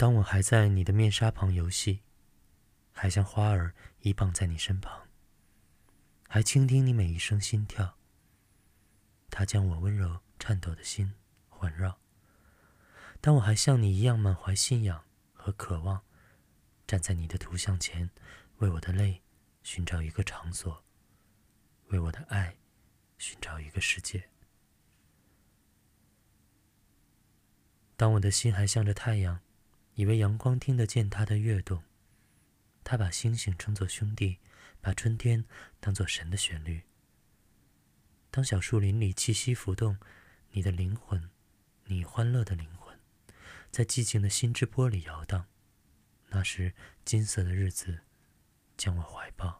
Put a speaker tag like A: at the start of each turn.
A: 当我还在你的面纱旁游戏，还像花儿依傍在你身旁，还倾听你每一声心跳。它将我温柔颤抖的心环绕。当我还像你一样满怀信仰和渴望，站在你的图像前，为我的泪寻找一个场所，为我的爱寻找一个世界。当我的心还向着太阳，以为阳光听得见它的跃动，他把星星称作兄弟，把春天当作神的旋律。当小树林里气息浮动，你的灵魂，你欢乐的灵魂，在寂静的心之波里摇荡。那时，金色的日子将我怀抱。